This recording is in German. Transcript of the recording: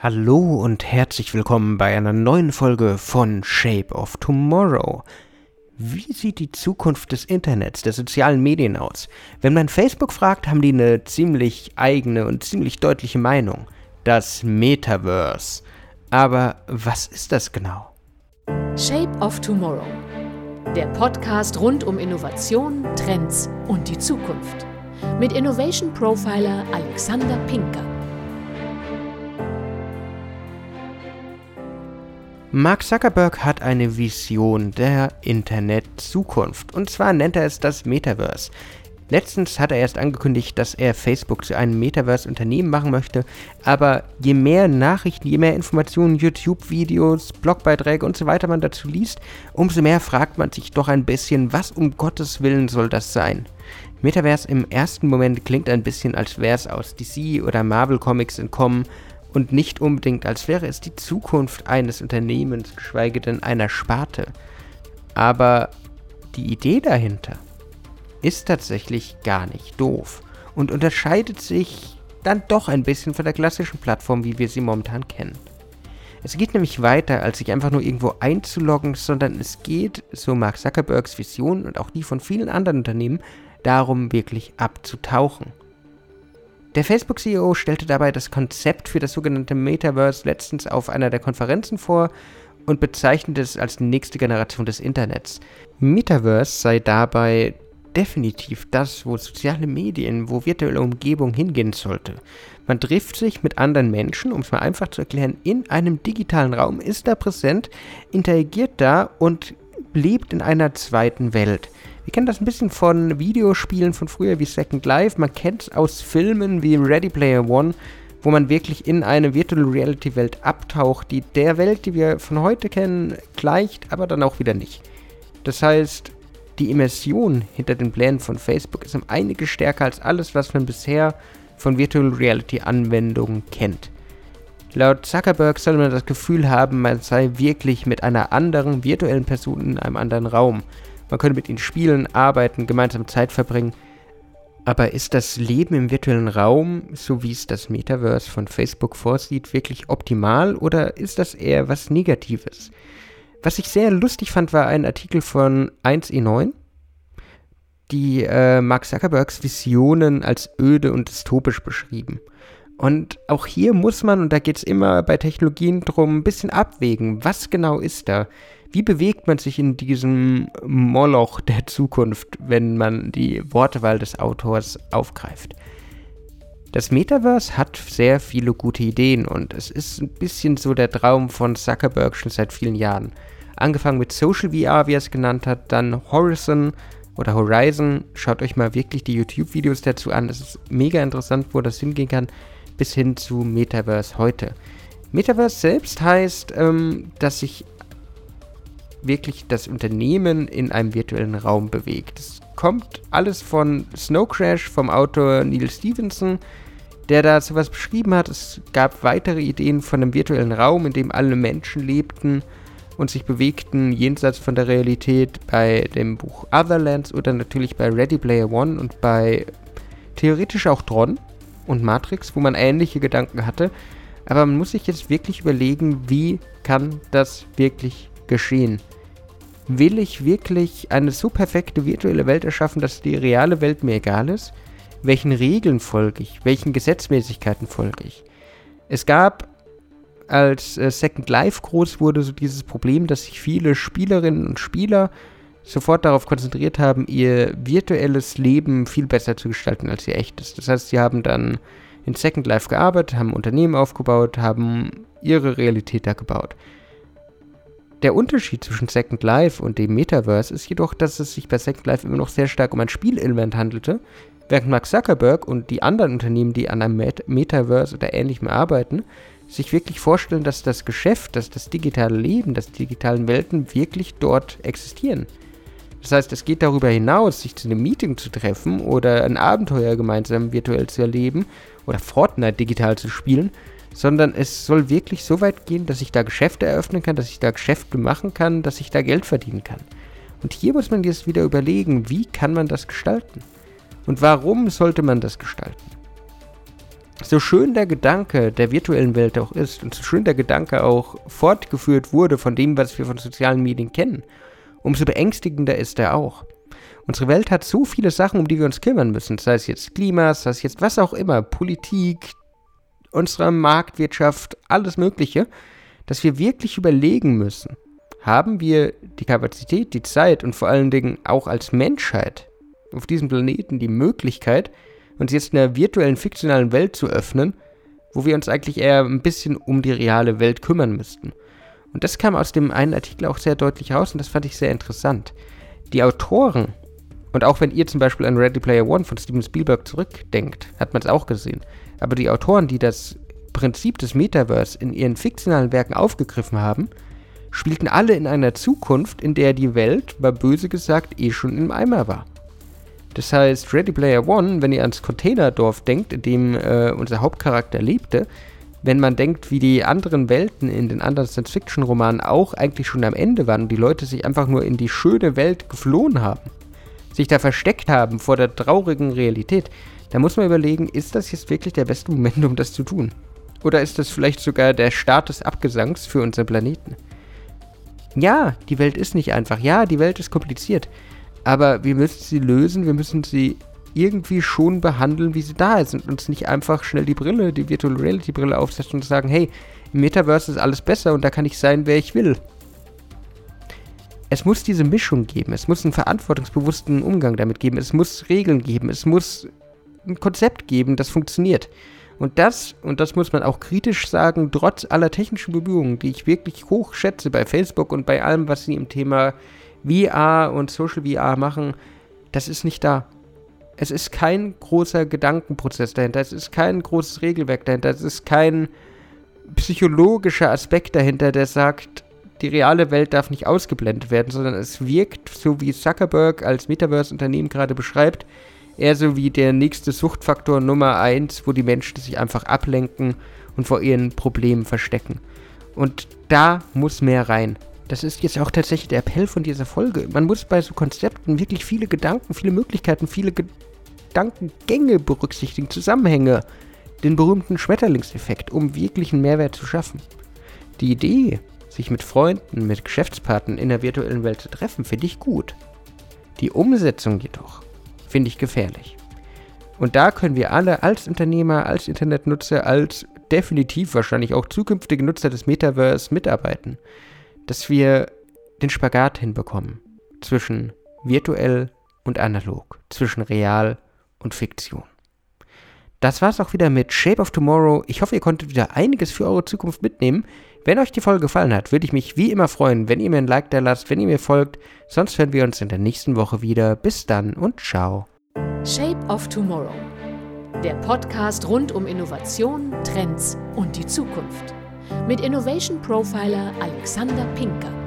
Hallo und herzlich willkommen bei einer neuen Folge von Shape of Tomorrow. Wie sieht die Zukunft des Internets, der sozialen Medien aus? Wenn man Facebook fragt, haben die eine ziemlich eigene und ziemlich deutliche Meinung. Das Metaverse. Aber was ist das genau? Shape of Tomorrow. Der Podcast rund um Innovation, Trends und die Zukunft. Mit Innovation Profiler Alexander Pinker. Mark Zuckerberg hat eine Vision der Internet-Zukunft. Und zwar nennt er es das Metaverse. Letztens hat er erst angekündigt, dass er Facebook zu einem Metaverse-Unternehmen machen möchte, aber je mehr Nachrichten, je mehr Informationen, YouTube-Videos, Blogbeiträge und so weiter man dazu liest, umso mehr fragt man sich doch ein bisschen, was um Gottes Willen soll das sein? Metaverse im ersten Moment klingt ein bisschen, als wäre es aus DC oder Marvel Comics entkommen und nicht unbedingt, als wäre es die Zukunft eines Unternehmens, geschweige denn einer Sparte. Aber die Idee dahinter ist tatsächlich gar nicht doof und unterscheidet sich dann doch ein bisschen von der klassischen Plattform, wie wir sie momentan kennen. Es geht nämlich weiter, als sich einfach nur irgendwo einzuloggen, sondern es geht, so Mark Zuckerbergs Vision und auch die von vielen anderen Unternehmen, darum wirklich abzutauchen. Der Facebook-CEO stellte dabei das Konzept für das sogenannte Metaverse letztens auf einer der Konferenzen vor und bezeichnete es als nächste Generation des Internets. Metaverse sei dabei definitiv das, wo soziale Medien, wo virtuelle Umgebung hingehen sollte. Man trifft sich mit anderen Menschen, um es mal einfach zu erklären, in einem digitalen Raum, ist da präsent, interagiert da und lebt in einer zweiten Welt. Wir kennen das ein bisschen von Videospielen von früher wie Second Life. Man kennt es aus Filmen wie Ready Player One, wo man wirklich in eine Virtual Reality Welt abtaucht, die der Welt, die wir von heute kennen, gleicht, aber dann auch wieder nicht. Das heißt, die Immersion hinter den Plänen von Facebook ist um einige stärker als alles, was man bisher von Virtual Reality Anwendungen kennt. Laut Zuckerberg soll man das Gefühl haben, man sei wirklich mit einer anderen virtuellen Person in einem anderen Raum. Man könnte mit ihnen spielen, arbeiten, gemeinsam Zeit verbringen. Aber ist das Leben im virtuellen Raum, so wie es das Metaverse von Facebook vorsieht, wirklich optimal oder ist das eher was Negatives? Was ich sehr lustig fand, war ein Artikel von 1e9, die äh, Mark Zuckerbergs Visionen als öde und dystopisch beschrieben. Und auch hier muss man, und da geht es immer bei Technologien drum, ein bisschen abwägen, was genau ist da? Wie bewegt man sich in diesem Moloch der Zukunft, wenn man die Wortwahl des Autors aufgreift? Das Metaverse hat sehr viele gute Ideen und es ist ein bisschen so der Traum von Zuckerberg schon seit vielen Jahren. Angefangen mit Social VR, wie er es genannt hat, dann Horizon oder Horizon. Schaut euch mal wirklich die YouTube-Videos dazu an. Es ist mega interessant, wo das hingehen kann, bis hin zu Metaverse heute. Metaverse selbst heißt, ähm, dass sich wirklich das Unternehmen in einem virtuellen Raum bewegt. Es kommt alles von Snow Crash vom Autor Neil Stevenson, der da sowas beschrieben hat. Es gab weitere Ideen von einem virtuellen Raum, in dem alle Menschen lebten und sich bewegten jenseits von der Realität bei dem Buch Otherlands oder natürlich bei Ready Player One und bei theoretisch auch Tron und Matrix, wo man ähnliche Gedanken hatte. Aber man muss sich jetzt wirklich überlegen, wie kann das wirklich geschehen? Will ich wirklich eine so perfekte virtuelle Welt erschaffen, dass die reale Welt mir egal ist? Welchen Regeln folge ich? Welchen Gesetzmäßigkeiten folge ich? Es gab, als äh, Second Life groß wurde, so dieses Problem, dass sich viele Spielerinnen und Spieler sofort darauf konzentriert haben, ihr virtuelles Leben viel besser zu gestalten als ihr echtes. Das heißt, sie haben dann in Second Life gearbeitet, haben Unternehmen aufgebaut, haben ihre Realität da gebaut. Der Unterschied zwischen Second Life und dem Metaverse ist jedoch, dass es sich bei Second Life immer noch sehr stark um ein Spielelement handelte, während Mark Zuckerberg und die anderen Unternehmen, die an einem Met Metaverse oder ähnlichem arbeiten, sich wirklich vorstellen, dass das Geschäft, dass das digitale Leben, dass die digitalen Welten wirklich dort existieren. Das heißt, es geht darüber hinaus, sich zu einem Meeting zu treffen oder ein Abenteuer gemeinsam virtuell zu erleben oder Fortnite digital zu spielen, sondern es soll wirklich so weit gehen, dass ich da Geschäfte eröffnen kann, dass ich da Geschäfte machen kann, dass ich da Geld verdienen kann. Und hier muss man jetzt wieder überlegen, wie kann man das gestalten? Und warum sollte man das gestalten? so schön der Gedanke der virtuellen Welt auch ist und so schön der Gedanke auch fortgeführt wurde von dem, was wir von sozialen Medien kennen, umso beängstigender ist er auch. Unsere Welt hat so viele Sachen, um die wir uns kümmern müssen, sei es jetzt Klima, sei es jetzt was auch immer, Politik, unsere Marktwirtschaft, alles Mögliche, dass wir wirklich überlegen müssen, haben wir die Kapazität, die Zeit und vor allen Dingen auch als Menschheit auf diesem Planeten die Möglichkeit, uns jetzt in einer virtuellen, fiktionalen Welt zu öffnen, wo wir uns eigentlich eher ein bisschen um die reale Welt kümmern müssten. Und das kam aus dem einen Artikel auch sehr deutlich raus und das fand ich sehr interessant. Die Autoren, und auch wenn ihr zum Beispiel an Ready Player One von Steven Spielberg zurückdenkt, hat man es auch gesehen. Aber die Autoren, die das Prinzip des Metaverse in ihren fiktionalen Werken aufgegriffen haben, spielten alle in einer Zukunft, in der die Welt, mal böse gesagt, eh schon im Eimer war. Das heißt, Ready Player One, wenn ihr ans Containerdorf denkt, in dem äh, unser Hauptcharakter lebte, wenn man denkt, wie die anderen Welten in den anderen Science-Fiction-Romanen auch eigentlich schon am Ende waren und die Leute sich einfach nur in die schöne Welt geflohen haben, sich da versteckt haben vor der traurigen Realität, da muss man überlegen, ist das jetzt wirklich der beste Moment, um das zu tun? Oder ist das vielleicht sogar der Start des Abgesangs für unseren Planeten? Ja, die Welt ist nicht einfach. Ja, die Welt ist kompliziert. Aber wir müssen sie lösen, wir müssen sie irgendwie schon behandeln, wie sie da ist und uns nicht einfach schnell die Brille, die Virtual Reality Brille aufsetzen und sagen, hey, im Metaverse ist alles besser und da kann ich sein, wer ich will. Es muss diese Mischung geben, es muss einen verantwortungsbewussten Umgang damit geben, es muss Regeln geben, es muss ein Konzept geben, das funktioniert. Und das, und das muss man auch kritisch sagen, trotz aller technischen Bemühungen, die ich wirklich hoch schätze bei Facebook und bei allem, was sie im Thema VR und Social VR machen, das ist nicht da. Es ist kein großer Gedankenprozess dahinter, es ist kein großes Regelwerk dahinter, es ist kein psychologischer Aspekt dahinter, der sagt, die reale Welt darf nicht ausgeblendet werden, sondern es wirkt, so wie Zuckerberg als Metaverse-Unternehmen gerade beschreibt, eher so wie der nächste Suchtfaktor Nummer 1, wo die Menschen sich einfach ablenken und vor ihren Problemen verstecken. Und da muss mehr rein. Das ist jetzt auch tatsächlich der Appell von dieser Folge. Man muss bei so Konzepten wirklich viele Gedanken, viele Möglichkeiten, viele Gedankengänge berücksichtigen, Zusammenhänge, den berühmten Schmetterlingseffekt, um wirklich einen Mehrwert zu schaffen. Die Idee, sich mit Freunden, mit Geschäftspartnern in der virtuellen Welt zu treffen, finde ich gut. Die Umsetzung jedoch finde ich gefährlich. Und da können wir alle als Unternehmer, als Internetnutzer, als definitiv wahrscheinlich auch zukünftige Nutzer des Metaverse mitarbeiten, dass wir den Spagat hinbekommen zwischen virtuell und analog, zwischen real und Fiktion. Das war's auch wieder mit Shape of Tomorrow. Ich hoffe, ihr konntet wieder einiges für eure Zukunft mitnehmen. Wenn euch die Folge gefallen hat, würde ich mich wie immer freuen, wenn ihr mir ein Like da lasst, wenn ihr mir folgt. Sonst hören wir uns in der nächsten Woche wieder. Bis dann und ciao. Shape of Tomorrow. Der Podcast rund um Innovation, Trends und die Zukunft. Mit Innovation Profiler Alexander Pinker.